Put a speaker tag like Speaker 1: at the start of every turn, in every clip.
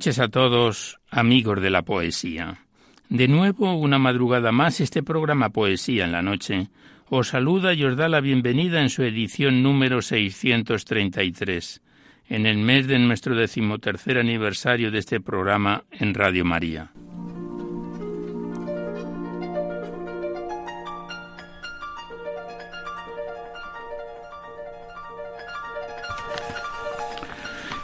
Speaker 1: Noches a todos, amigos de la poesía. De nuevo, una madrugada más, este programa Poesía en la Noche os saluda y os da la bienvenida en su edición número 633, en el mes de nuestro decimotercer aniversario de este programa en Radio María.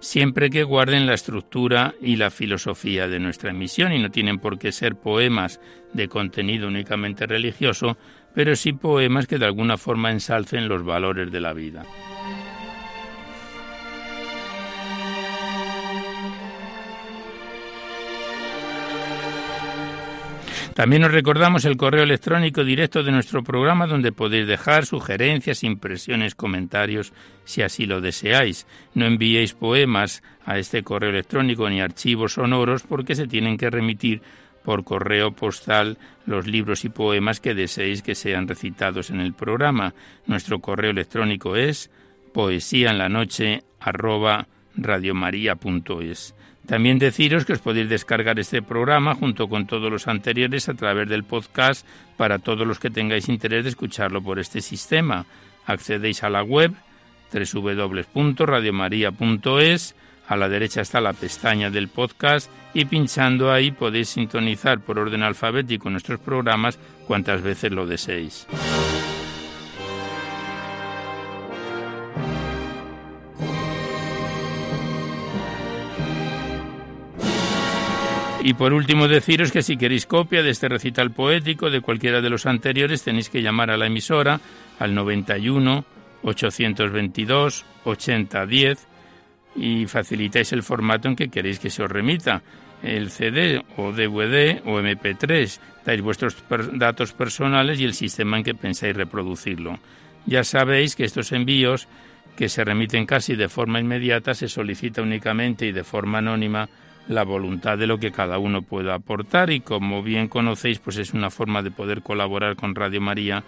Speaker 1: siempre que guarden la estructura y la filosofía de nuestra emisión y no tienen por qué ser poemas de contenido únicamente religioso, pero sí poemas que de alguna forma ensalcen los valores de la vida. También os recordamos el correo electrónico directo de nuestro programa donde podéis dejar sugerencias, impresiones, comentarios, si así lo deseáis. No enviéis poemas a este correo electrónico ni archivos sonoros porque se tienen que remitir por correo postal los libros y poemas que deseéis que sean recitados en el programa. Nuestro correo electrónico es poesía en la noche también deciros que os podéis descargar este programa junto con todos los anteriores a través del podcast para todos los que tengáis interés de escucharlo por este sistema. Accedéis a la web www.radiomaria.es, a la derecha está la pestaña del podcast y pinchando ahí podéis sintonizar por orden alfabético nuestros programas cuantas veces lo deseéis. Y por último deciros que si queréis copia de este recital poético de cualquiera de los anteriores tenéis que llamar a la emisora al 91 822 8010 y facilitáis el formato en que queréis que se os remita, el CD o DVD o MP3, dais vuestros datos personales y el sistema en que pensáis reproducirlo. Ya sabéis que estos envíos que se remiten casi de forma inmediata se solicita únicamente y de forma anónima la voluntad de lo que cada uno pueda aportar y como bien conocéis pues es una forma de poder colaborar con Radio María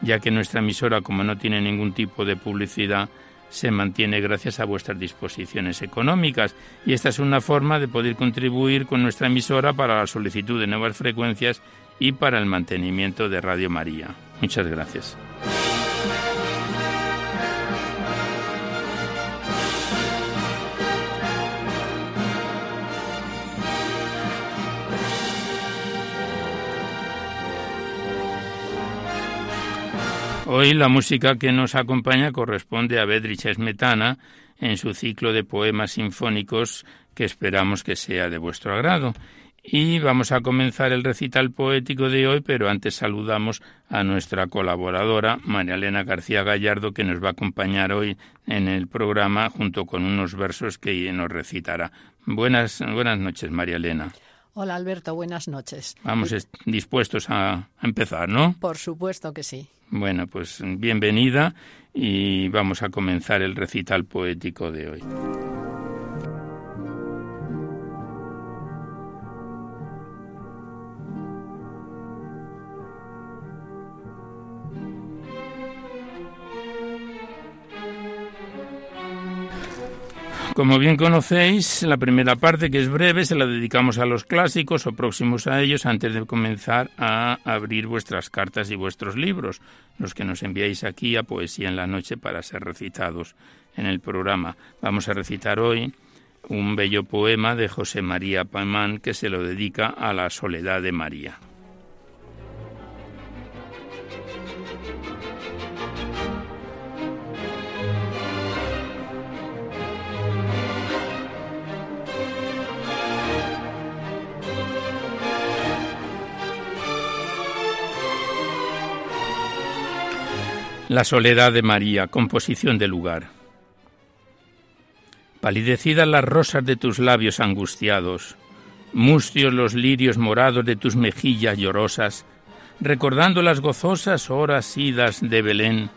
Speaker 1: ya que nuestra emisora como no tiene ningún tipo de publicidad se mantiene gracias a vuestras disposiciones económicas y esta es una forma de poder contribuir con nuestra emisora para la solicitud de nuevas frecuencias y para el mantenimiento de Radio María. Muchas gracias. Hoy la música que nos acompaña corresponde a Bedrich Smetana en su ciclo de poemas sinfónicos que esperamos que sea de vuestro agrado. Y vamos a comenzar el recital poético de hoy, pero antes saludamos a nuestra colaboradora, María Elena García Gallardo, que nos va a acompañar hoy en el programa junto con unos versos que nos recitará. Buenas, buenas noches, María Elena.
Speaker 2: Hola Alberto, buenas noches.
Speaker 1: Vamos dispuestos a empezar, ¿no?
Speaker 2: Por supuesto que sí.
Speaker 1: Bueno, pues bienvenida y vamos a comenzar el recital poético de hoy. Como bien conocéis, la primera parte, que es breve, se la dedicamos a los clásicos o próximos a ellos antes de comenzar a abrir vuestras cartas y vuestros libros, los que nos enviáis aquí a Poesía en la Noche para ser recitados en el programa. Vamos a recitar hoy un bello poema de José María Pamán que se lo dedica a la soledad de María. La soledad de María, composición de lugar. Palidecidas las rosas de tus labios angustiados, mustios los lirios morados de tus mejillas llorosas, recordando las gozosas horas idas de Belén,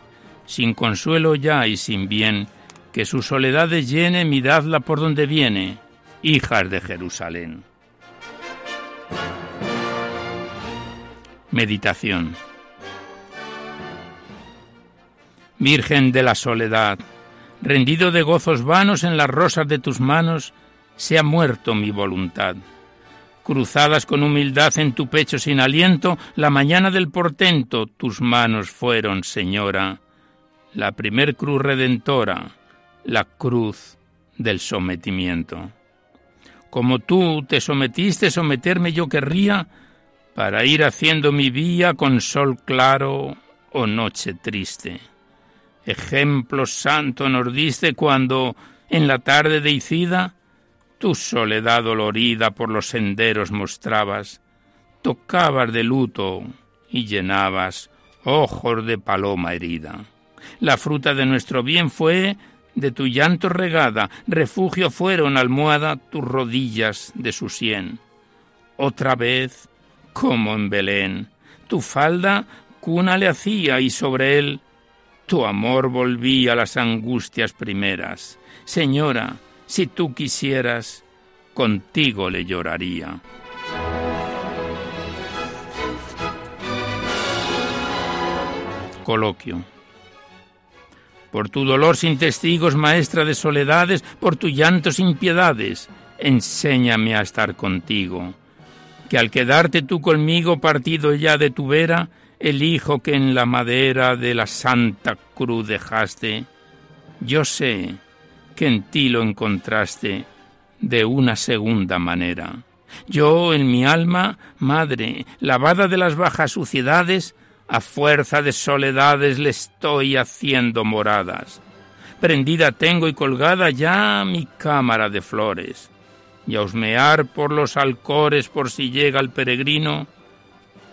Speaker 1: sin consuelo ya y sin bien, que su soledad llene, miradla por donde viene, hijas de Jerusalén. Meditación. Virgen de la soledad, rendido de gozos vanos en las rosas de tus manos, se ha muerto mi voluntad. Cruzadas con humildad en tu pecho sin aliento, la mañana del portento tus manos fueron, Señora, la primer cruz redentora, la cruz del sometimiento. Como tú te sometiste, someterme yo querría, para ir haciendo mi vía con sol claro o noche triste. Ejemplo santo nos diste cuando, en la tarde de Icida, tu soledad dolorida por los senderos mostrabas, tocabas de luto y llenabas ojos de paloma herida. La fruta de nuestro bien fue de tu llanto regada, refugio fueron almohada tus rodillas de su sien. Otra vez, como en Belén, tu falda cuna le hacía y sobre él tu amor volvía a las angustias primeras. Señora, si tú quisieras, contigo le lloraría. Coloquio. Por tu dolor sin testigos, maestra de soledades, por tu llanto sin piedades, enséñame a estar contigo. Que al quedarte tú conmigo partido ya de tu vera, el hijo que en la madera de la Santa Cruz dejaste, yo sé que en ti lo encontraste de una segunda manera. Yo en mi alma, madre, lavada de las bajas suciedades, a fuerza de soledades le estoy haciendo moradas. Prendida tengo y colgada ya mi cámara de flores, y a husmear por los alcores por si llega el peregrino,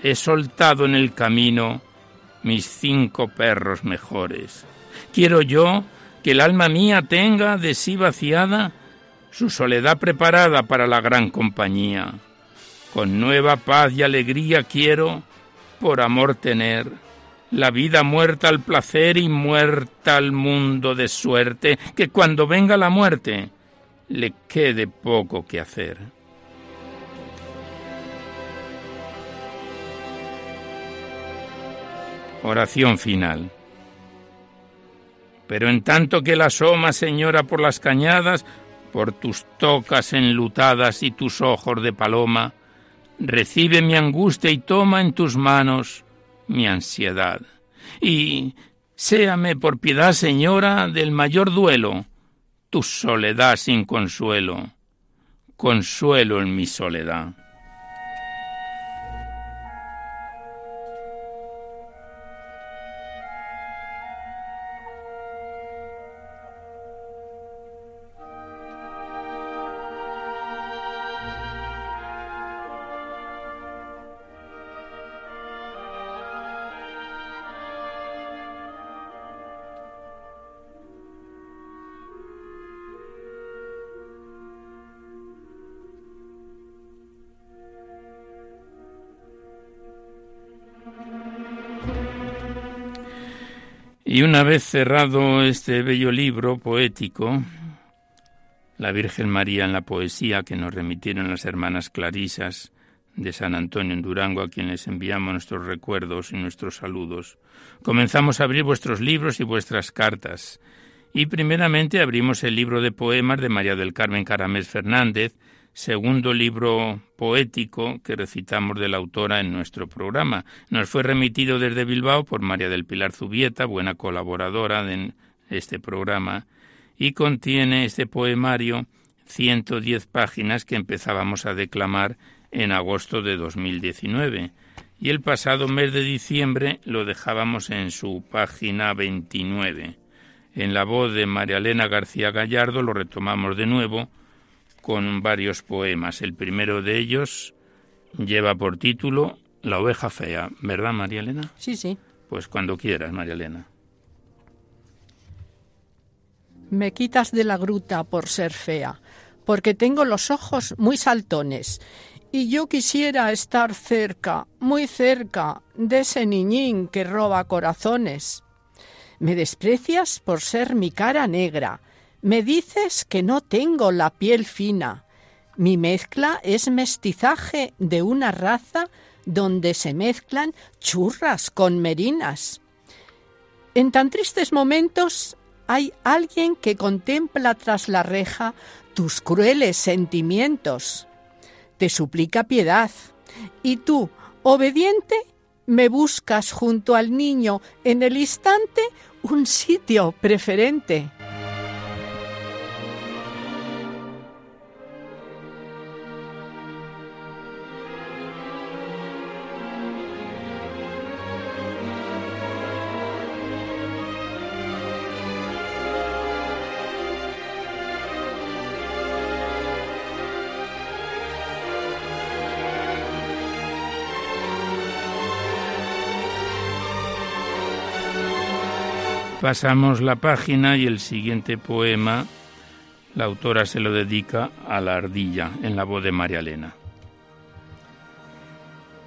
Speaker 1: he soltado en el camino mis cinco perros mejores. Quiero yo que el alma mía tenga de sí vaciada su soledad preparada para la gran compañía. Con nueva paz y alegría quiero, por amor tener, la vida muerta al placer y muerta al mundo de suerte, que cuando venga la muerte le quede poco que hacer. Oración final. Pero en tanto que la asoma, señora, por las cañadas, por tus tocas enlutadas y tus ojos de paloma, recibe mi angustia y toma en tus manos mi ansiedad. Y séame por piedad, señora, del mayor duelo, tu soledad sin consuelo, consuelo en mi soledad. Y una vez cerrado este bello libro poético, la Virgen María en la poesía que nos remitieron las hermanas Clarisas de San Antonio en Durango, a quienes enviamos nuestros recuerdos y nuestros saludos, comenzamos a abrir vuestros libros y vuestras cartas. Y primeramente abrimos el libro de poemas de María del Carmen Caramés Fernández, segundo libro poético que recitamos de la autora en nuestro programa. Nos fue remitido desde Bilbao por María del Pilar Zubieta, buena colaboradora de este programa, y contiene este poemario 110 páginas que empezábamos a declamar en agosto de 2019. Y el pasado mes de diciembre lo dejábamos en su página 29. En la voz de María Elena García Gallardo lo retomamos de nuevo con varios poemas. El primero de ellos lleva por título La oveja fea, ¿verdad, María Elena?
Speaker 2: Sí, sí.
Speaker 1: Pues cuando quieras, María Elena.
Speaker 2: Me quitas de la gruta por ser fea, porque tengo los ojos muy saltones, y yo quisiera estar cerca, muy cerca, de ese niñín que roba corazones. Me desprecias por ser mi cara negra, me dices que no tengo la piel fina. Mi mezcla es mestizaje de una raza donde se mezclan churras con merinas. En tan tristes momentos hay alguien que contempla tras la reja tus crueles sentimientos. Te suplica piedad y tú, obediente, me buscas junto al niño en el instante un sitio preferente.
Speaker 1: Pasamos la página y el siguiente poema la autora se lo dedica a la ardilla en la voz de María Elena.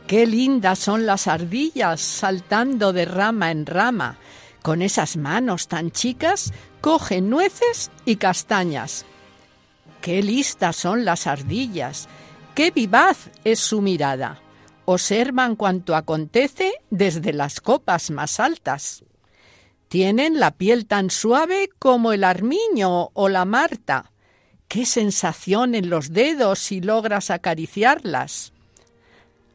Speaker 2: Qué lindas son las ardillas saltando de rama en rama. Con esas manos tan chicas cogen nueces y castañas. Qué listas son las ardillas, qué vivaz es su mirada. Observan cuanto acontece desde las copas más altas. Tienen la piel tan suave como el armiño o la marta. Qué sensación en los dedos si logras acariciarlas.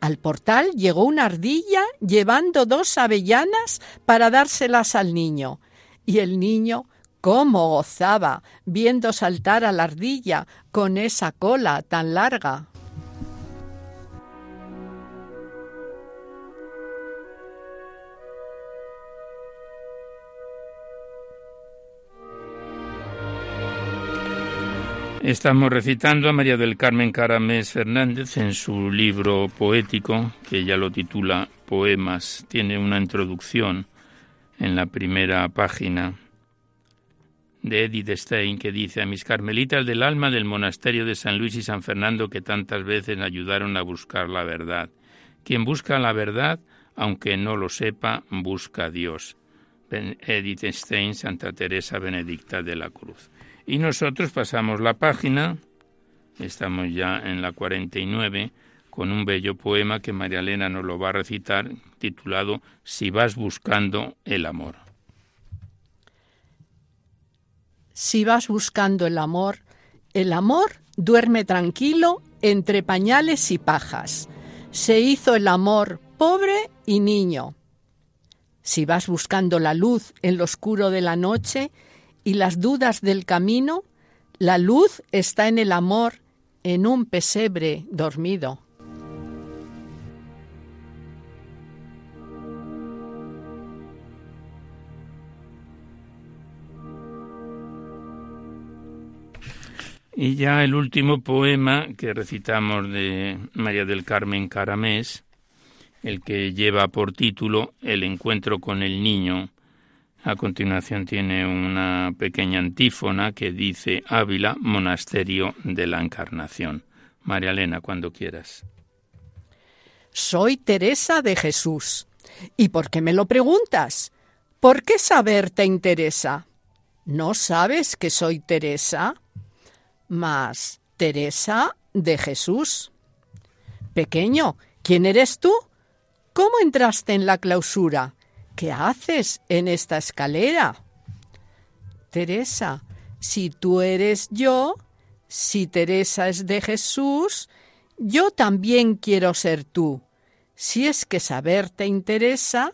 Speaker 2: Al portal llegó una ardilla llevando dos avellanas para dárselas al niño. Y el niño cómo gozaba viendo saltar a la ardilla con esa cola tan larga.
Speaker 1: Estamos recitando a María del Carmen Caramés Fernández en su libro poético, que ya lo titula Poemas. Tiene una introducción en la primera página de Edith Stein que dice a mis carmelitas del alma del monasterio de San Luis y San Fernando que tantas veces ayudaron a buscar la verdad. Quien busca la verdad, aunque no lo sepa, busca a Dios. Edith Stein, Santa Teresa Benedicta de la Cruz. Y nosotros pasamos la página, estamos ya en la 49, con un bello poema que María Elena nos lo va a recitar, titulado Si vas buscando el amor.
Speaker 2: si vas buscando el amor, el amor duerme tranquilo entre pañales y pajas. Se hizo el amor pobre y niño. Si vas buscando la luz en lo oscuro de la noche y las dudas del camino, la luz está en el amor, en un pesebre dormido.
Speaker 1: Y ya el último poema que recitamos de María del Carmen Caramés, el que lleva por título El encuentro con el niño. A continuación tiene una pequeña antífona que dice Ávila, monasterio de la Encarnación. María Elena, cuando quieras.
Speaker 2: Soy Teresa de Jesús. ¿Y por qué me lo preguntas? ¿Por qué saber te interesa? ¿No sabes que soy Teresa? más Teresa de Jesús. Pequeño, ¿quién eres tú? ¿Cómo entraste en la clausura? ¿Qué haces en esta escalera? Teresa, si tú eres yo, si Teresa es de Jesús, yo también quiero ser tú. Si es que saber te interesa,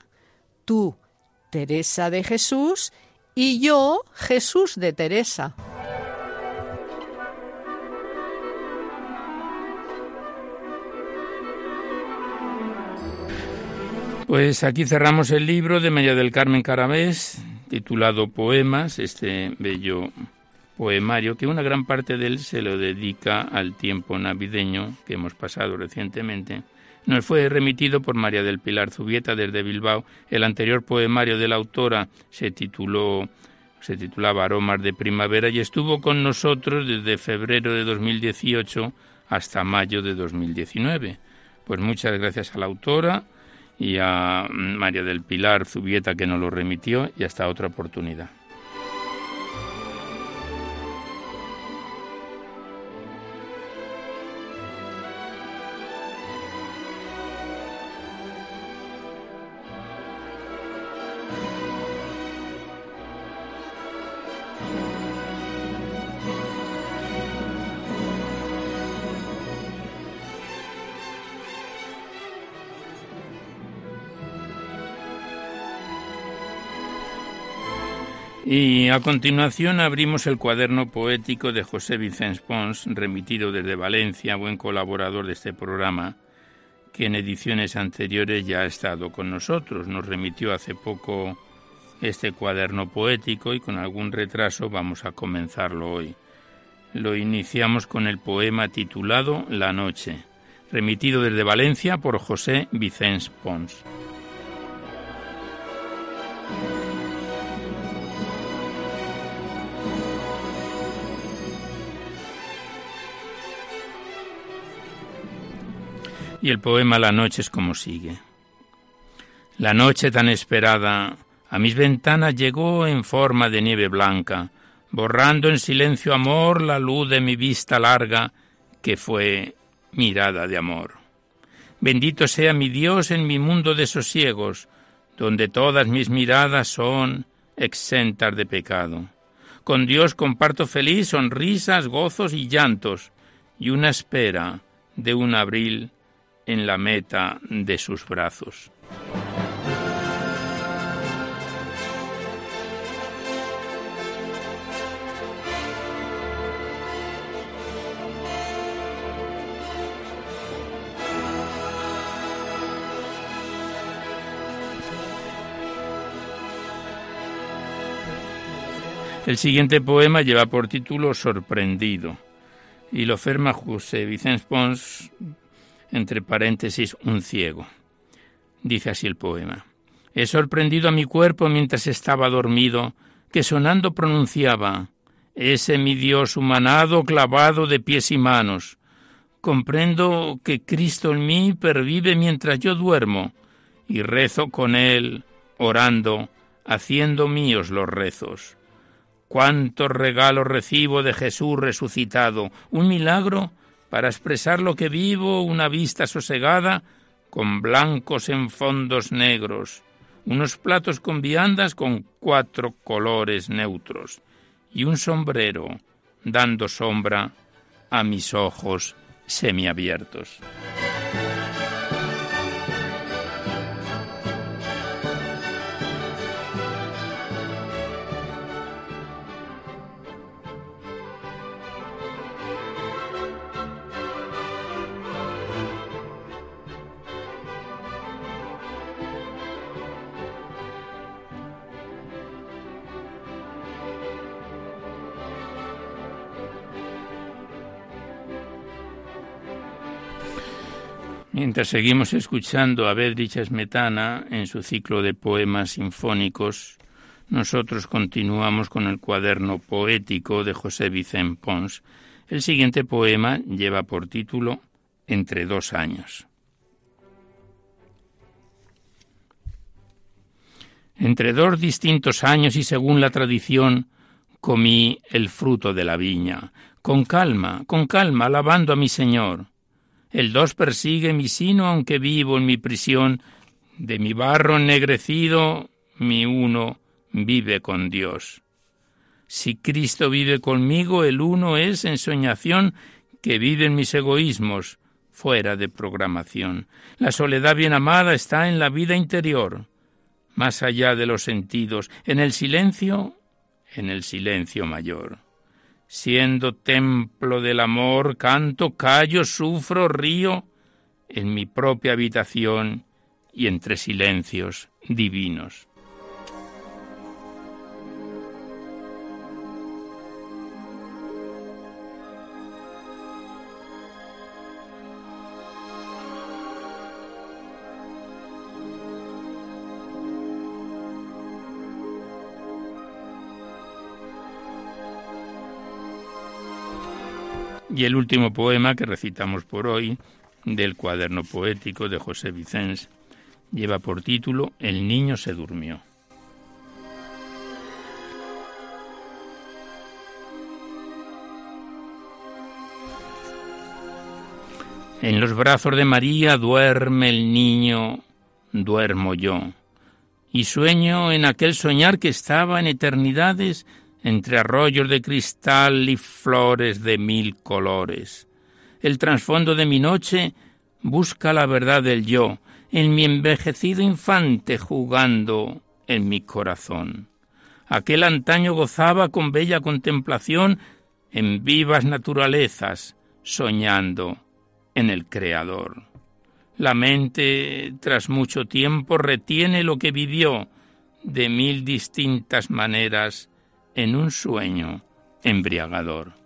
Speaker 2: tú, Teresa de Jesús, y yo, Jesús de Teresa.
Speaker 1: Pues aquí cerramos el libro de María del Carmen Carabés, titulado Poemas, este bello poemario, que una gran parte de él se lo dedica al tiempo navideño que hemos pasado recientemente. Nos fue remitido por María del Pilar Zubieta desde Bilbao. El anterior poemario de la autora se tituló se titulaba Aromas de Primavera y estuvo con nosotros desde febrero de 2018 hasta mayo de 2019. Pues muchas gracias a la autora, y a María del Pilar Zubieta que nos lo remitió y hasta otra oportunidad. A continuación abrimos el cuaderno poético de José Vicens Pons, remitido desde Valencia, buen colaborador de este programa, que en ediciones anteriores ya ha estado con nosotros. Nos remitió hace poco este cuaderno poético y con algún retraso vamos a comenzarlo hoy. Lo iniciamos con el poema titulado La Noche, remitido desde Valencia por José Vicens Pons. Y el poema La noche es como sigue. La noche tan esperada a mis ventanas llegó en forma de nieve blanca, borrando en silencio amor la luz de mi vista larga, que fue mirada de amor. Bendito sea mi Dios en mi mundo de sosiegos, donde todas mis miradas son exentas de pecado. Con Dios comparto feliz sonrisas, gozos y llantos, y una espera de un abril en la meta de sus brazos. El siguiente poema lleva por título Sorprendido y lo firma José Vicens Pons entre paréntesis, un ciego. Dice así el poema. He sorprendido a mi cuerpo mientras estaba dormido, que sonando pronunciaba, ese mi Dios humanado clavado de pies y manos. Comprendo que Cristo en mí pervive mientras yo duermo, y rezo con él, orando, haciendo míos los rezos. Cuántos regalos recibo de Jesús resucitado, un milagro para expresar lo que vivo, una vista sosegada con blancos en fondos negros, unos platos con viandas con cuatro colores neutros y un sombrero, dando sombra a mis ojos semiabiertos. Mientras seguimos escuchando a Bedrich Smetana en su ciclo de poemas sinfónicos, nosotros continuamos con el cuaderno poético de José Vicente Pons. El siguiente poema lleva por título Entre dos años. Entre dos distintos años y según la tradición, comí el fruto de la viña, con calma, con calma, alabando a mi Señor el dos persigue mi sino aunque vivo en mi prisión. De mi barro ennegrecido, mi uno vive con Dios. Si Cristo vive conmigo, el uno es ensoñación que vive en mis egoísmos, fuera de programación. La soledad bien amada está en la vida interior, más allá de los sentidos, en el silencio, en el silencio mayor siendo templo del amor, canto, callo, sufro, río, en mi propia habitación y entre silencios divinos. Y el último poema que recitamos por hoy, del cuaderno poético de José Vicens, lleva por título El niño se durmió. En los brazos de María duerme el niño, duermo yo, y sueño en aquel soñar que estaba en eternidades entre arroyos de cristal y flores de mil colores. El trasfondo de mi noche busca la verdad del yo, en mi envejecido infante jugando en mi corazón. Aquel antaño gozaba con bella contemplación en vivas naturalezas, soñando en el Creador. La mente, tras mucho tiempo, retiene lo que vivió de mil distintas maneras en un sueño embriagador.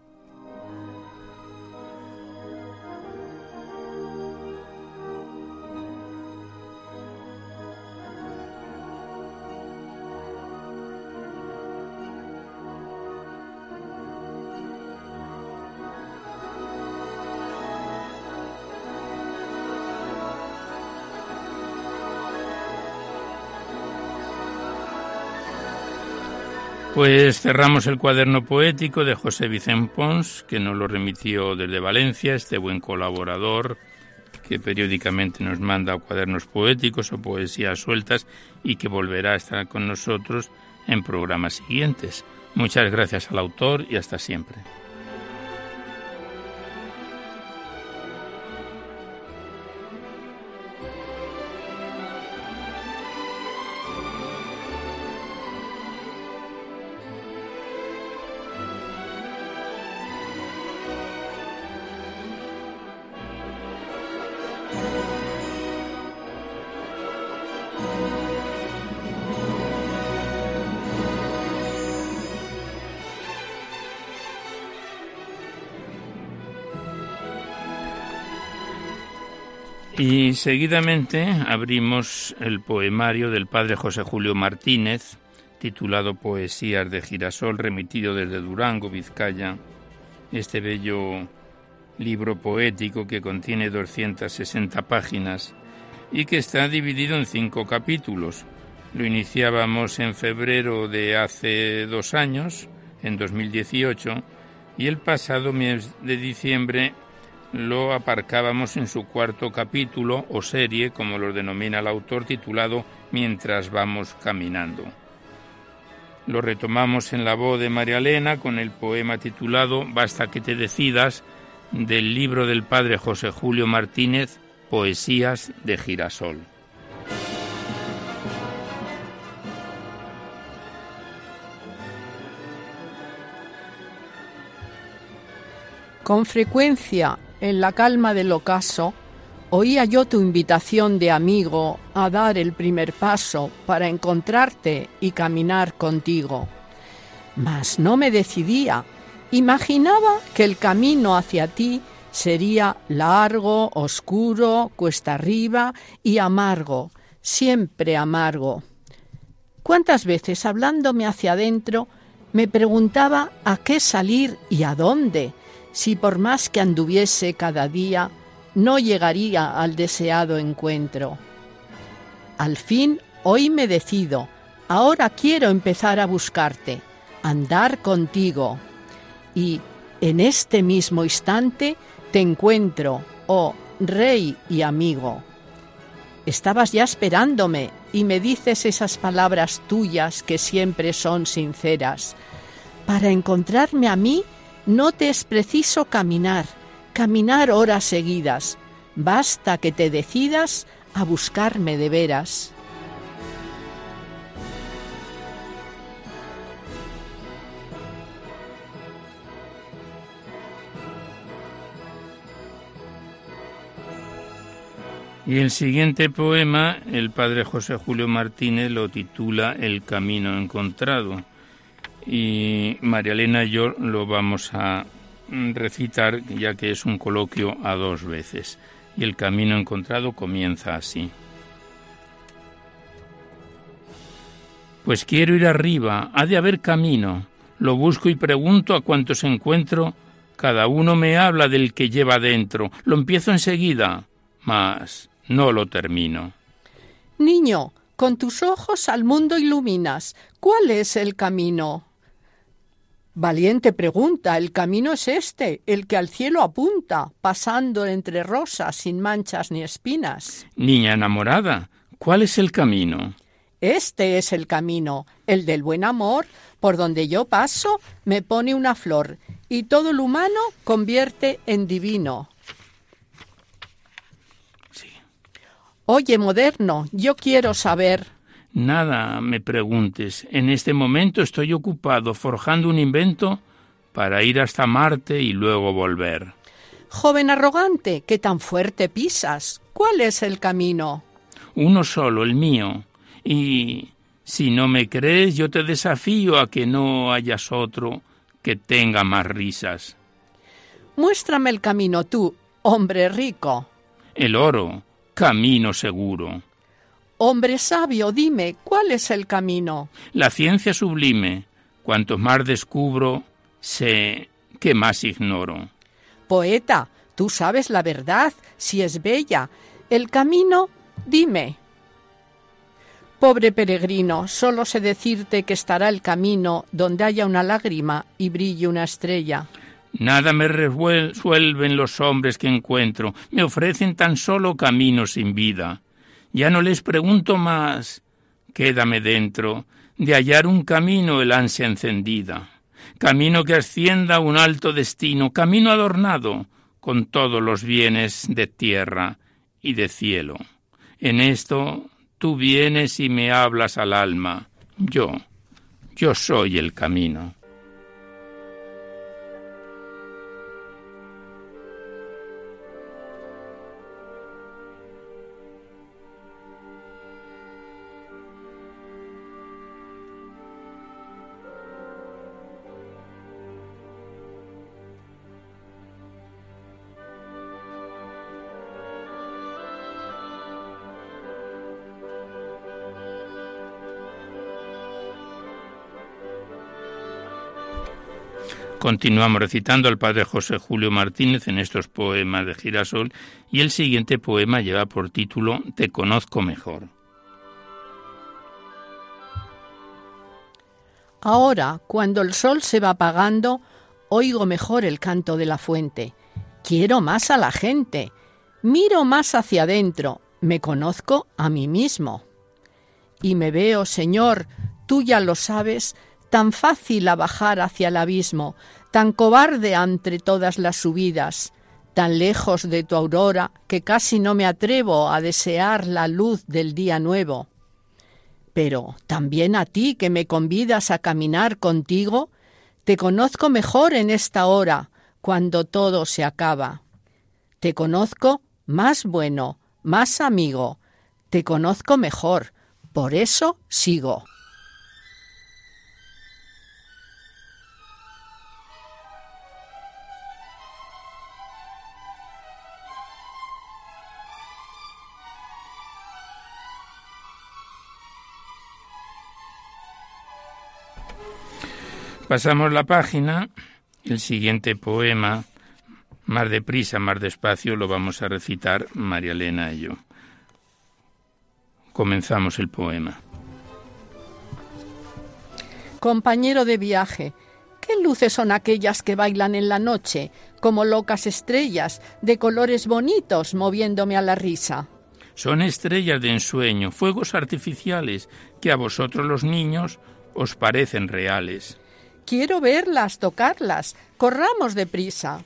Speaker 1: Pues cerramos el cuaderno poético de José Vicente Pons, que nos lo remitió desde Valencia, este buen colaborador que periódicamente nos manda cuadernos poéticos o poesías sueltas y que volverá a estar con nosotros en programas siguientes. Muchas gracias al autor y hasta siempre. Seguidamente abrimos el poemario del padre José Julio Martínez, titulado Poesías de Girasol, remitido desde Durango, Vizcaya. Este bello libro poético que contiene 260 páginas y que está dividido en cinco capítulos. Lo iniciábamos en febrero de hace dos años, en 2018, y el pasado mes de diciembre lo aparcábamos en su cuarto capítulo o serie, como lo denomina el autor, titulado Mientras vamos caminando. Lo retomamos en la voz de María Elena con el poema titulado Basta que te decidas del libro del padre José Julio Martínez, Poesías de Girasol.
Speaker 2: Con frecuencia, en la calma del ocaso, oía yo tu invitación de amigo a dar el primer paso para encontrarte y caminar contigo. Mas no me decidía. Imaginaba que el camino hacia ti sería largo, oscuro, cuesta arriba y amargo, siempre amargo. ¿Cuántas veces hablándome hacia adentro me preguntaba a qué salir y a dónde? Si por más que anduviese cada día, no llegaría al deseado encuentro. Al fin, hoy me decido, ahora quiero empezar a buscarte, andar contigo. Y en este mismo instante te encuentro, oh rey y amigo. Estabas ya esperándome y me dices esas palabras tuyas que siempre son sinceras. Para encontrarme a mí no te es preciso caminar, caminar horas seguidas. Basta que te decidas a buscarme de veras.
Speaker 1: Y el siguiente poema, el padre José Julio Martínez lo titula El camino encontrado y María Elena y yo lo vamos a recitar ya que es un coloquio a dos veces y el camino encontrado comienza así. Pues quiero ir arriba, ha de haber camino. Lo busco y pregunto a cuantos encuentro. Cada uno me habla del que lleva dentro. Lo empiezo enseguida, mas no lo termino.
Speaker 2: Niño, con tus ojos al mundo iluminas. ¿Cuál es el camino? Valiente pregunta, el camino es este, el que al cielo apunta, pasando entre rosas sin manchas ni espinas.
Speaker 1: Niña enamorada, ¿cuál es el camino?
Speaker 2: Este es el camino, el del buen amor, por donde yo paso me pone una flor, y todo lo humano convierte en divino.
Speaker 1: Sí.
Speaker 2: Oye, moderno, yo quiero saber.
Speaker 1: Nada me preguntes. En este momento estoy ocupado forjando un invento para ir hasta Marte y luego volver.
Speaker 2: Joven arrogante, ¿qué tan fuerte pisas? ¿Cuál es el camino?
Speaker 1: Uno solo, el mío. Y si no me crees, yo te desafío a que no hayas otro que tenga más risas.
Speaker 2: Muéstrame el camino tú, hombre rico.
Speaker 1: El oro, camino seguro.
Speaker 2: Hombre sabio, dime, ¿cuál es el camino?
Speaker 1: La ciencia sublime. Cuanto más descubro, sé que más ignoro.
Speaker 2: Poeta, tú sabes la verdad, si es bella. El camino, dime. Pobre peregrino, solo sé decirte que estará el camino donde haya una lágrima y brille una estrella.
Speaker 1: Nada me resuelven los hombres que encuentro, me ofrecen tan solo caminos sin vida. Ya no les pregunto más. Quédame dentro de hallar un camino el ansia encendida, camino que ascienda a un alto destino, camino adornado con todos los bienes de tierra y de cielo. En esto tú vienes y me hablas al alma. Yo, yo soy el camino. Continuamos recitando al padre José Julio Martínez en estos poemas de Girasol y el siguiente poema lleva por título Te conozco mejor.
Speaker 2: Ahora, cuando el sol se va apagando, oigo mejor el canto de la fuente. Quiero más a la gente. Miro más hacia adentro. Me conozco a mí mismo. Y me veo, Señor, tú ya lo sabes, tan fácil a bajar hacia el abismo, tan cobarde entre todas las subidas, tan lejos de tu aurora que casi no me atrevo a desear la luz del día nuevo. Pero también a ti que me convidas a caminar contigo, te conozco mejor en esta hora, cuando todo se acaba. Te conozco más bueno, más amigo, te conozco mejor, por eso sigo.
Speaker 1: Pasamos la página. El siguiente poema, más deprisa, más despacio, lo vamos a recitar María Elena y yo. Comenzamos el poema.
Speaker 2: Compañero de viaje, ¿qué luces son aquellas que bailan en la noche, como locas estrellas, de colores bonitos, moviéndome a la risa?
Speaker 1: Son estrellas de ensueño, fuegos artificiales, que a vosotros los niños os parecen reales.
Speaker 2: Quiero verlas, tocarlas. Corramos deprisa.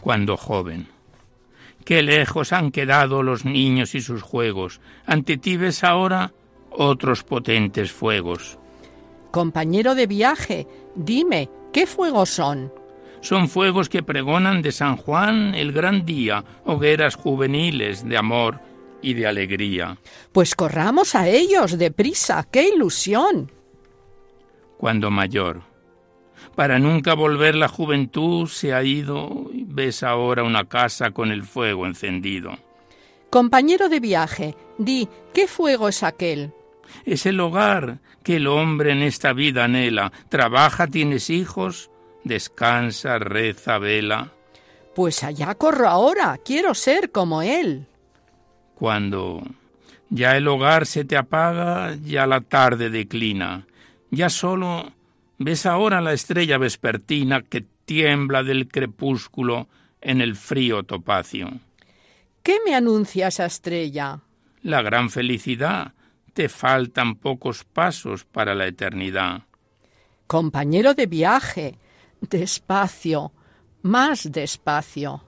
Speaker 1: Cuando joven. Qué lejos han quedado los niños y sus juegos. Ante ti ves ahora otros potentes fuegos.
Speaker 2: Compañero de viaje, dime, ¿qué fuegos son?
Speaker 1: Son fuegos que pregonan de San Juan el gran día, hogueras juveniles de amor y de alegría.
Speaker 2: Pues corramos a ellos deprisa, qué ilusión.
Speaker 1: Cuando mayor, para nunca volver la juventud se ha ido y ves ahora una casa con el fuego encendido.
Speaker 2: Compañero de viaje, di, ¿qué fuego es aquel?
Speaker 1: Es el hogar que el hombre en esta vida anhela. Trabaja, tienes hijos, descansa, reza, vela.
Speaker 2: Pues allá corro ahora, quiero ser como él.
Speaker 1: Cuando ya el hogar se te apaga, ya la tarde declina, ya solo Ves ahora la estrella vespertina que tiembla del crepúsculo en el frío topacio.
Speaker 2: ¿Qué me anuncia esa estrella?
Speaker 1: La gran felicidad. Te faltan pocos pasos para la eternidad.
Speaker 2: Compañero de viaje, despacio, más despacio.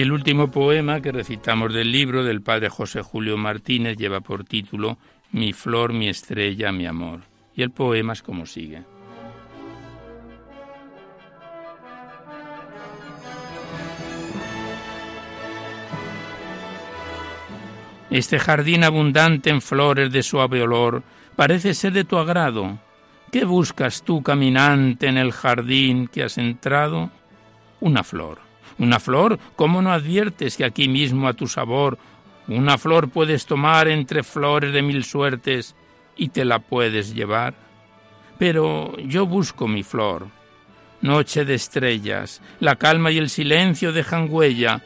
Speaker 1: Y el último poema que recitamos del libro del padre José Julio Martínez lleva por título Mi flor, mi estrella, mi amor. Y el poema es como sigue. Este jardín abundante en flores de suave olor parece ser de tu agrado. ¿Qué buscas tú, caminante, en el jardín que has entrado? Una flor una flor, ¿cómo no adviertes que aquí mismo a tu sabor una flor puedes tomar entre flores de mil suertes y te la puedes llevar? Pero yo busco mi flor. Noche de estrellas, la calma y el silencio dejan huella.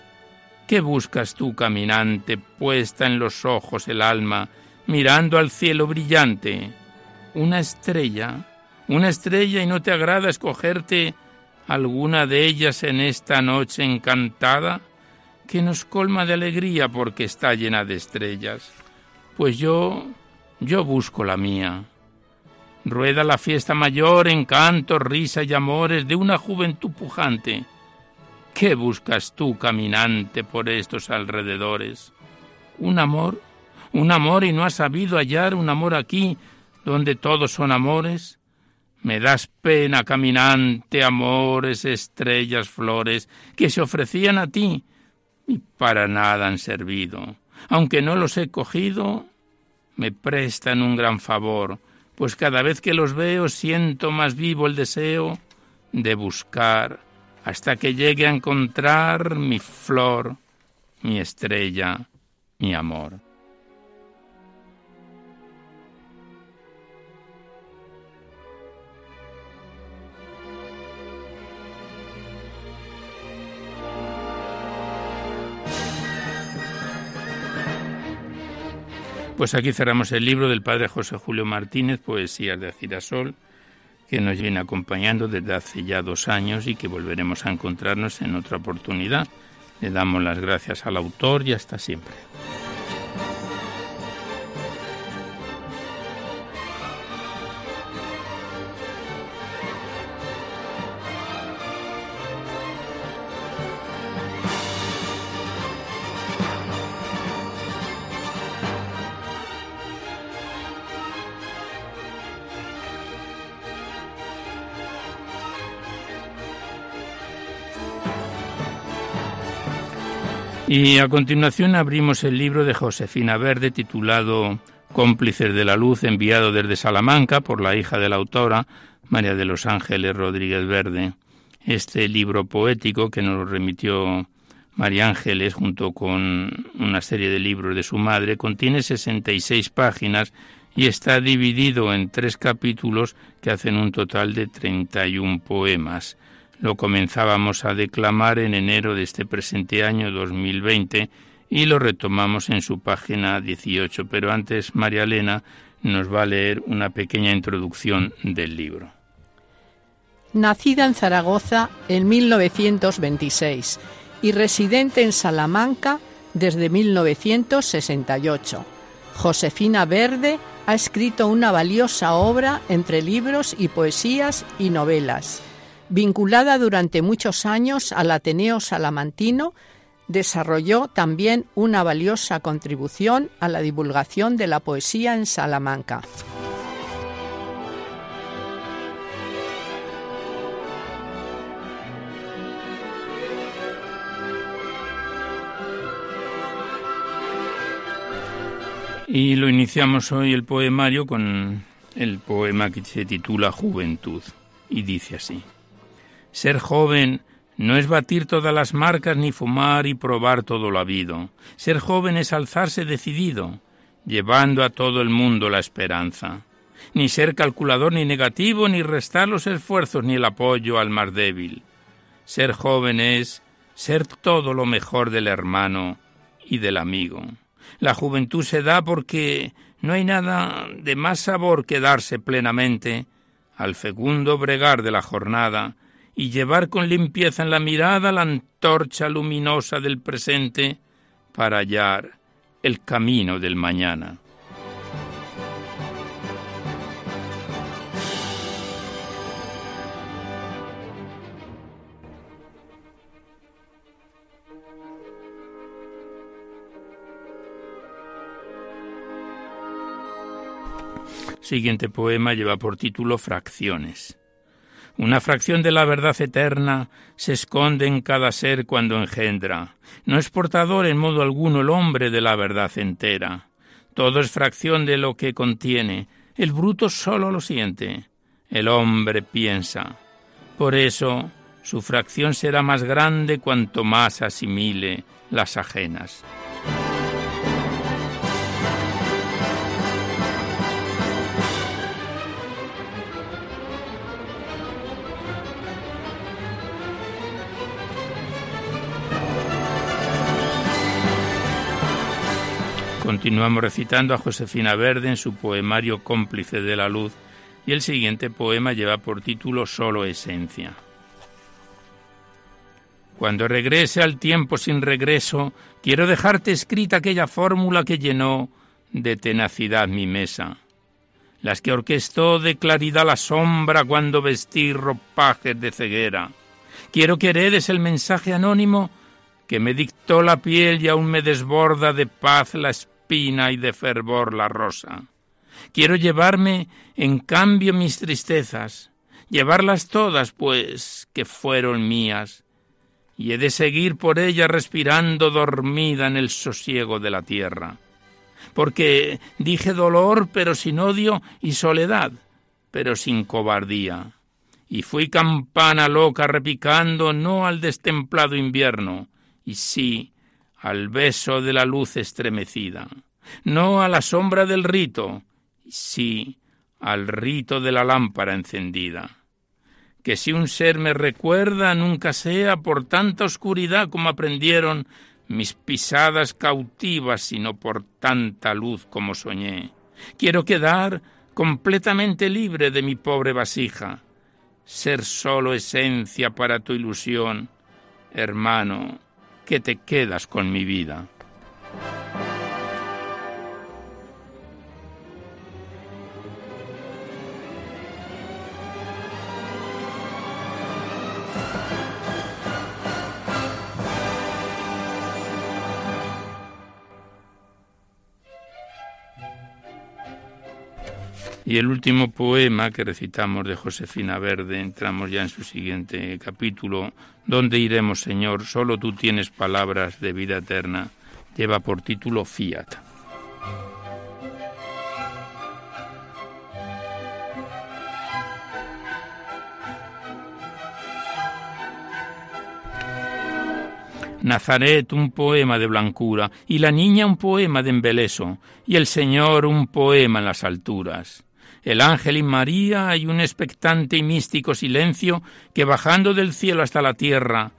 Speaker 1: ¿Qué buscas tú, caminante, puesta en los ojos el alma, mirando al cielo brillante? Una estrella, una estrella y no te agrada escogerte alguna de ellas en esta noche encantada que nos colma de alegría porque está llena de estrellas. Pues yo, yo busco la mía. Rueda la fiesta mayor en cantos, risa y amores de una juventud pujante. ¿Qué buscas tú, caminante, por estos alrededores? ¿Un amor? ¿Un amor y no has sabido hallar un amor aquí, donde todos son amores? Me das pena, caminante, amores, estrellas, flores, que se ofrecían a ti y para nada han servido. Aunque no los he cogido, me prestan un gran favor, pues cada vez que los veo siento más vivo el deseo de buscar hasta que llegue a encontrar mi flor, mi estrella, mi amor. Pues aquí cerramos el libro del padre José Julio Martínez, Poesías de Girasol, que nos viene acompañando desde hace ya dos años y que volveremos a encontrarnos en otra oportunidad. Le damos las gracias al autor y hasta siempre. Y a continuación abrimos el libro de Josefina Verde titulado Cómplices de la Luz, enviado desde Salamanca por la hija de la autora, María de los Ángeles Rodríguez Verde. Este libro poético que nos remitió María Ángeles junto con una serie de libros de su madre contiene 66 páginas y está dividido en tres capítulos que hacen un total de 31 poemas. Lo comenzábamos a declamar en enero de este presente año 2020 y lo retomamos en su página 18, pero antes María Elena nos va a leer una pequeña introducción del libro.
Speaker 2: Nacida en Zaragoza en 1926 y residente en Salamanca desde 1968, Josefina Verde ha escrito una valiosa obra entre libros y poesías y novelas Vinculada durante muchos años al Ateneo Salamantino, desarrolló también una valiosa contribución a la divulgación de la poesía en Salamanca.
Speaker 1: Y lo iniciamos hoy el poemario con el poema que se titula Juventud y dice así. Ser joven no es batir todas las marcas ni fumar y probar todo lo habido. Ser joven es alzarse decidido, llevando a todo el mundo la esperanza. Ni ser calculador ni negativo, ni restar los esfuerzos ni el apoyo al más débil. Ser joven es ser todo lo mejor del hermano y del amigo. La juventud se da porque no hay nada de más sabor que darse plenamente al fecundo bregar de la jornada y llevar con limpieza en la mirada la antorcha luminosa del presente para hallar el camino del mañana. Siguiente poema lleva por título Fracciones. Una fracción de la verdad eterna se esconde en cada ser cuando engendra. No es portador en modo alguno el hombre de la verdad entera. Todo es fracción de lo que contiene. El bruto solo lo siente. El hombre piensa. Por eso su fracción será más grande cuanto más asimile las ajenas. Continuamos recitando a Josefina Verde en su poemario Cómplice de la Luz y el siguiente poema lleva por título Solo Esencia. Cuando regrese al tiempo sin regreso, quiero dejarte escrita aquella fórmula que llenó de tenacidad mi mesa, las que orquestó de claridad la sombra cuando vestí ropajes de ceguera. Quiero que heredes el mensaje anónimo que me dictó la piel y aún me desborda de paz la y de fervor la rosa. Quiero llevarme, en cambio, mis tristezas, llevarlas todas, pues, que fueron mías, y he de seguir por ellas respirando dormida en el sosiego de la tierra. Porque dije dolor, pero sin odio, y soledad, pero sin cobardía. y fui campana loca repicando no al destemplado invierno, y sí al beso de la luz estremecida, no a la sombra del rito, sí al rito de la lámpara encendida. Que si un ser me recuerda, nunca sea por tanta oscuridad como aprendieron mis pisadas cautivas, sino por tanta luz como soñé. Quiero quedar completamente libre de mi pobre vasija, ser solo esencia para tu ilusión, hermano, que te quedas con mi vida. Y el último poema que recitamos de Josefina Verde, entramos ya en su siguiente capítulo, ¿Dónde iremos, Señor? Solo tú tienes palabras de vida eterna. Lleva por título Fiat. Nazaret un poema de blancura, y la niña un poema de embeleso, y el Señor un poema en las alturas el ángel y María hay un expectante y místico silencio que bajando del cielo hasta la tierra,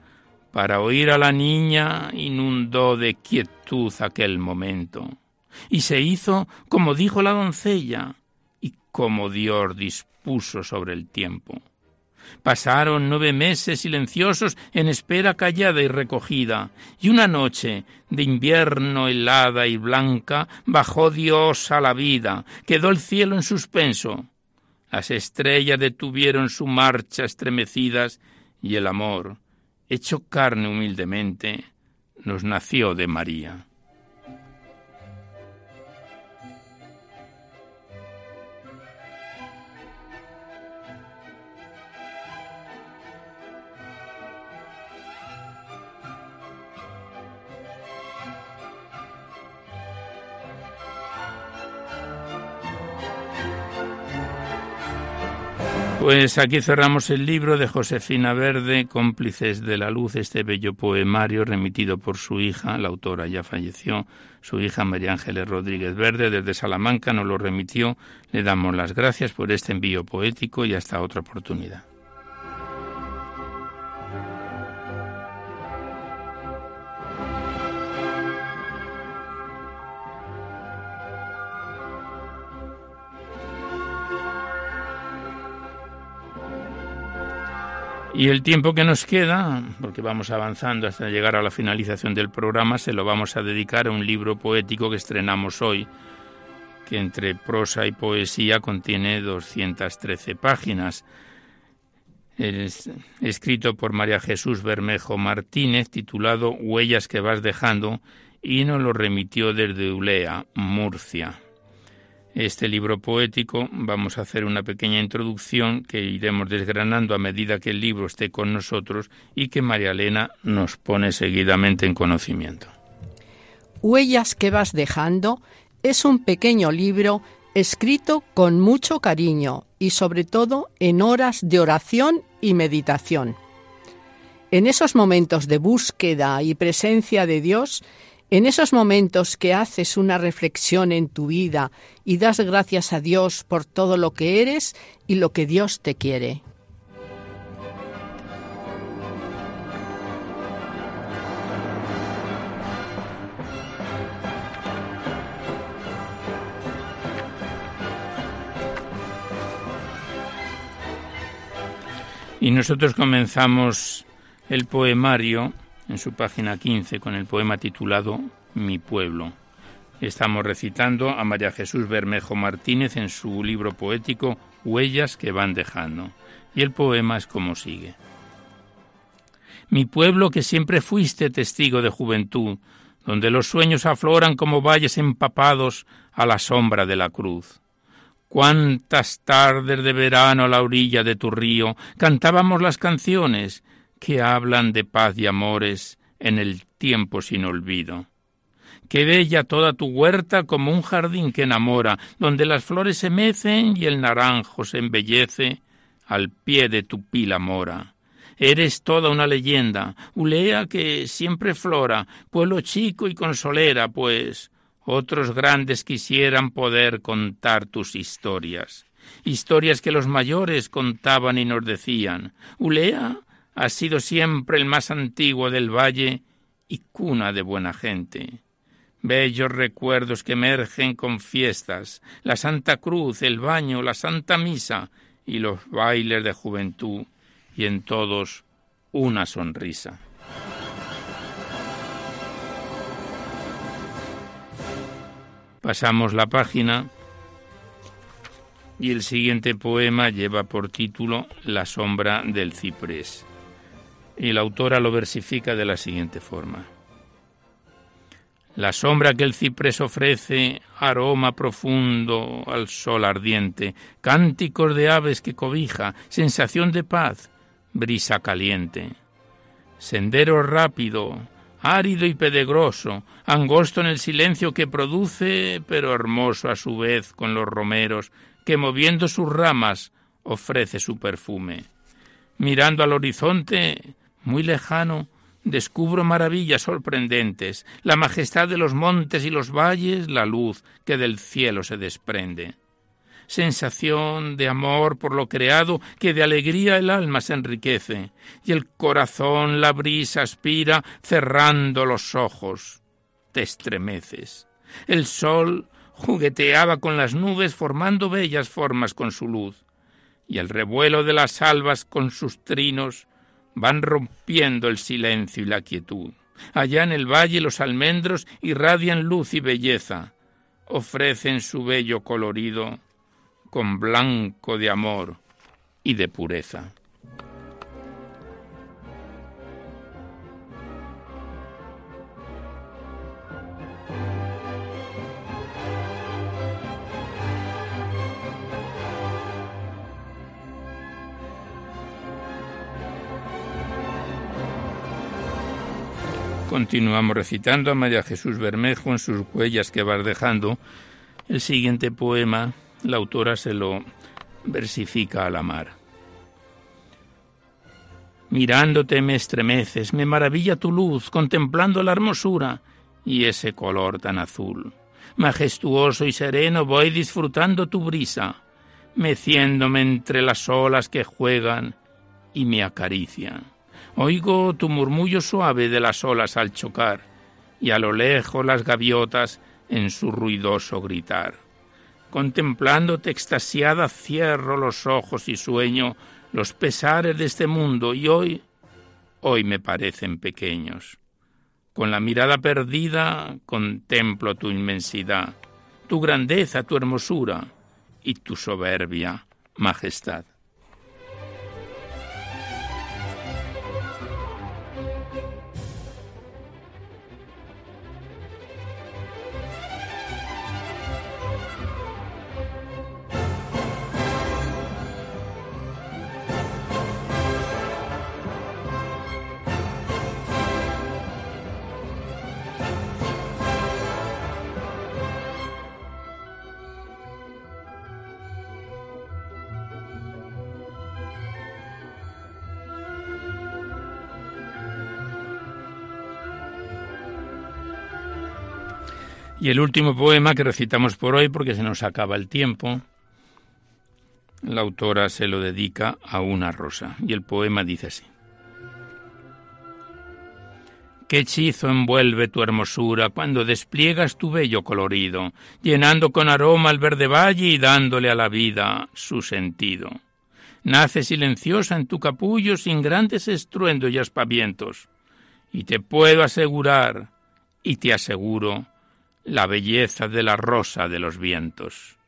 Speaker 1: para oír a la niña inundó de quietud aquel momento. Y se hizo como dijo la doncella y como Dios dispuso sobre el tiempo. Pasaron nueve meses silenciosos en espera callada y recogida, y una noche de invierno helada y blanca bajó Dios a la vida, quedó el cielo en suspenso. Las estrellas detuvieron su marcha estremecidas, y el amor, hecho carne humildemente, nos nació de María. Pues aquí cerramos el libro de Josefina Verde, Cómplices de la Luz, este bello poemario remitido por su hija, la autora ya falleció, su hija María Ángeles Rodríguez Verde, desde Salamanca nos lo remitió. Le damos las gracias por este envío poético y hasta otra oportunidad. Y el tiempo que nos queda, porque vamos avanzando hasta llegar a la finalización del programa, se lo vamos a dedicar a un libro poético que estrenamos hoy, que entre prosa y poesía contiene 213 páginas. Es escrito por María Jesús Bermejo Martínez, titulado Huellas que vas dejando, y nos lo remitió desde Ulea, Murcia este libro poético, vamos a hacer una pequeña introducción que iremos desgranando a medida que el libro esté con nosotros y que María Elena nos pone seguidamente en conocimiento.
Speaker 2: Huellas que vas dejando es un pequeño libro escrito con mucho cariño y sobre todo en horas de oración y meditación. En esos momentos de búsqueda y presencia de Dios en esos momentos que haces una reflexión en tu vida y das gracias a Dios por todo lo que eres y lo que Dios te quiere.
Speaker 1: Y nosotros comenzamos el poemario en su página 15 con el poema titulado Mi pueblo. Estamos recitando a María Jesús Bermejo Martínez en su libro poético Huellas que van dejando. Y el poema es como sigue. Mi pueblo que siempre fuiste testigo de juventud, donde los sueños afloran como valles empapados a la sombra de la cruz. Cuántas tardes de verano a la orilla de tu río cantábamos las canciones que hablan de paz y amores en el tiempo sin olvido. Qué bella toda tu huerta como un jardín que enamora, donde las flores se mecen y el naranjo se embellece al pie de tu pila mora. Eres toda una leyenda, Ulea que siempre flora, pueblo chico y consolera, pues otros grandes quisieran poder contar tus historias, historias que los mayores contaban y nos decían. Ulea ha sido siempre el más antiguo del valle y cuna de buena gente. Bellos recuerdos que emergen con fiestas, la Santa Cruz, el baño, la Santa Misa y los bailes de juventud, y en todos una sonrisa. Pasamos la página y el siguiente poema lleva por título La sombra del ciprés. Y la autora lo versifica de la siguiente forma. La sombra que el ciprés ofrece, aroma profundo al sol ardiente, cánticos de aves que cobija, sensación de paz, brisa caliente. Sendero rápido, árido y pedregoso, angosto en el silencio que produce, pero hermoso a su vez con los romeros, que moviendo sus ramas ofrece su perfume. Mirando al horizonte, muy lejano, descubro maravillas sorprendentes, la majestad de los montes y los valles, la luz que del cielo se desprende sensación de amor por lo creado que de alegría el alma se enriquece, y el corazón la brisa aspira cerrando los ojos. Te estremeces. El sol jugueteaba con las nubes formando bellas formas con su luz, y el revuelo de las albas con sus trinos van rompiendo el silencio y la quietud. Allá en el valle los almendros irradian luz y belleza, ofrecen su bello colorido con blanco de amor y de pureza. Continuamos recitando a María Jesús Bermejo en sus huellas que va dejando el siguiente poema la autora se lo versifica a la mar. Mirándote me estremeces, me maravilla tu luz, contemplando la hermosura y ese color tan azul. Majestuoso y sereno voy disfrutando tu brisa, meciéndome entre las olas que juegan y me acarician. Oigo tu murmullo suave de las olas al chocar y a lo lejos las gaviotas en su ruidoso gritar. Contemplándote extasiada cierro los ojos y sueño los pesares de este mundo y hoy, hoy me parecen pequeños. Con la mirada perdida contemplo tu inmensidad, tu grandeza, tu hermosura y tu soberbia majestad. Y el último poema que recitamos por hoy, porque se nos acaba el tiempo, la autora se lo dedica a una rosa. Y el poema dice así. Qué hechizo envuelve tu hermosura cuando despliegas tu bello colorido, llenando con aroma el verde valle y dándole a la vida su sentido. Nace silenciosa en tu capullo sin grandes estruendos y aspavientos. Y te puedo asegurar, y te aseguro, la belleza de la rosa de los vientos.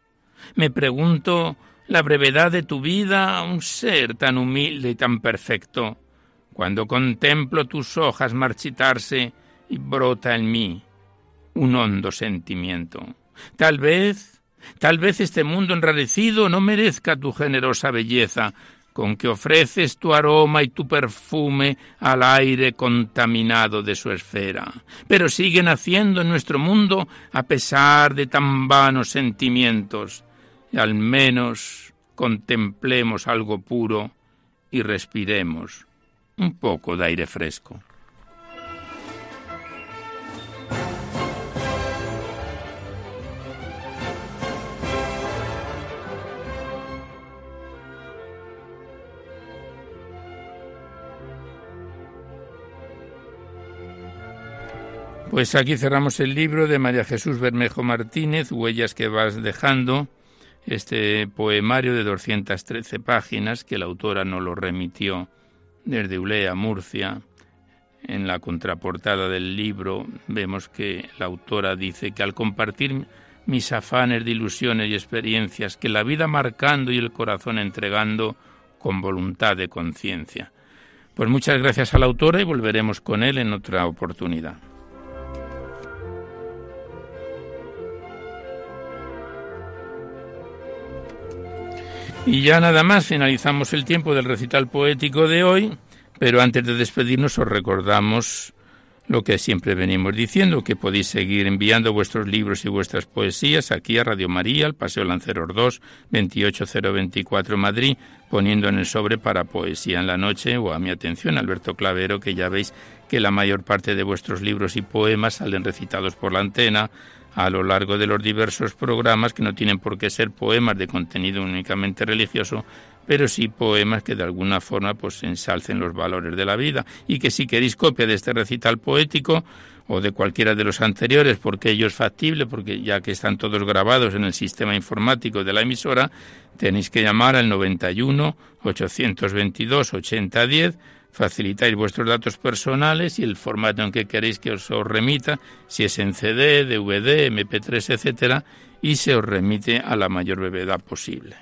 Speaker 1: Me pregunto la brevedad de tu vida, un ser tan humilde y tan perfecto, cuando contemplo tus hojas marchitarse y brota en mí un hondo sentimiento. Tal vez, tal vez este mundo enrarecido no merezca tu generosa belleza, con que ofreces tu aroma y tu perfume al aire contaminado de su esfera. Pero sigue naciendo en nuestro mundo a pesar de tan vanos sentimientos, al menos contemplemos algo puro y respiremos un poco de aire fresco. Pues aquí cerramos el libro de María Jesús Bermejo Martínez, Huellas que vas dejando, este poemario de 213 páginas que la autora nos lo remitió desde Ulea, Murcia. En la contraportada del libro vemos que la autora dice que al compartir mis afanes de ilusiones y experiencias, que la vida marcando y el corazón entregando con voluntad de conciencia. Pues muchas gracias a la autora y volveremos con él en otra oportunidad. Y ya nada más finalizamos el tiempo del recital poético de hoy, pero antes de despedirnos os recordamos lo que siempre venimos diciendo, que podéis seguir enviando vuestros libros y vuestras poesías aquí a Radio María, al Paseo Lanceros 2, 28024 Madrid, poniendo en el sobre para Poesía en la Noche o a mi atención, Alberto Clavero, que ya veis que la mayor parte de vuestros libros y poemas salen recitados por la antena, a lo largo de los diversos programas que no tienen por qué ser poemas de contenido únicamente religioso, pero sí poemas que de alguna forma pues ensalcen los valores de la vida. Y que si queréis copia de este recital poético o de cualquiera de los anteriores porque ello es factible porque ya que están todos grabados en el sistema informático de la emisora tenéis que llamar al 91 822 8010 facilitáis vuestros datos personales y el formato en que queréis que os, remita, si es en CD, DVD, MP3, etcétera, y se os remite a la mayor brevedad posible.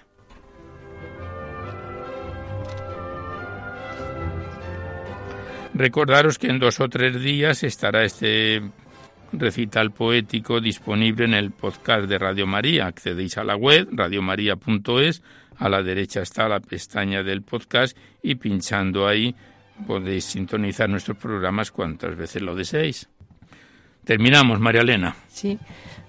Speaker 1: Recordaros que en dos o tres días estará este recital poético disponible en el podcast de Radio María. Accedéis a la web radiomaria.es, a la derecha está la pestaña del podcast y pinchando ahí podéis sintonizar nuestros programas cuantas veces lo deseéis. Terminamos, María Elena.
Speaker 2: Sí,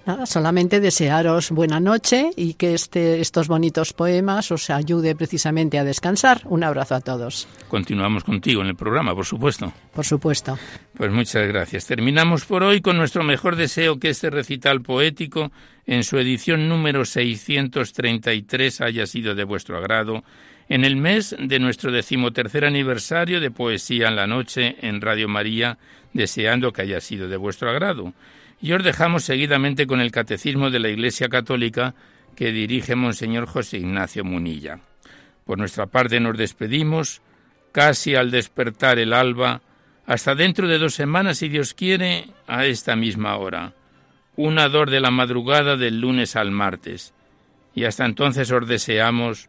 Speaker 2: nada, solamente desearos buena noche y que este, estos bonitos poemas os ayude precisamente a descansar. Un abrazo a todos.
Speaker 1: Continuamos contigo en el programa, por supuesto.
Speaker 2: Por supuesto.
Speaker 1: Pues muchas gracias. Terminamos por hoy con nuestro mejor deseo que este recital poético, en su edición número 633, haya sido de vuestro agrado en el mes de nuestro decimotercer aniversario de Poesía en la Noche en Radio María, deseando que haya sido de vuestro agrado. Y os dejamos seguidamente con el Catecismo de la Iglesia Católica que dirige Monseñor José Ignacio Munilla. Por nuestra parte nos despedimos, casi al despertar el alba, hasta dentro de dos semanas, si Dios quiere, a esta misma hora. Una dor de la madrugada del lunes al martes. Y hasta entonces os deseamos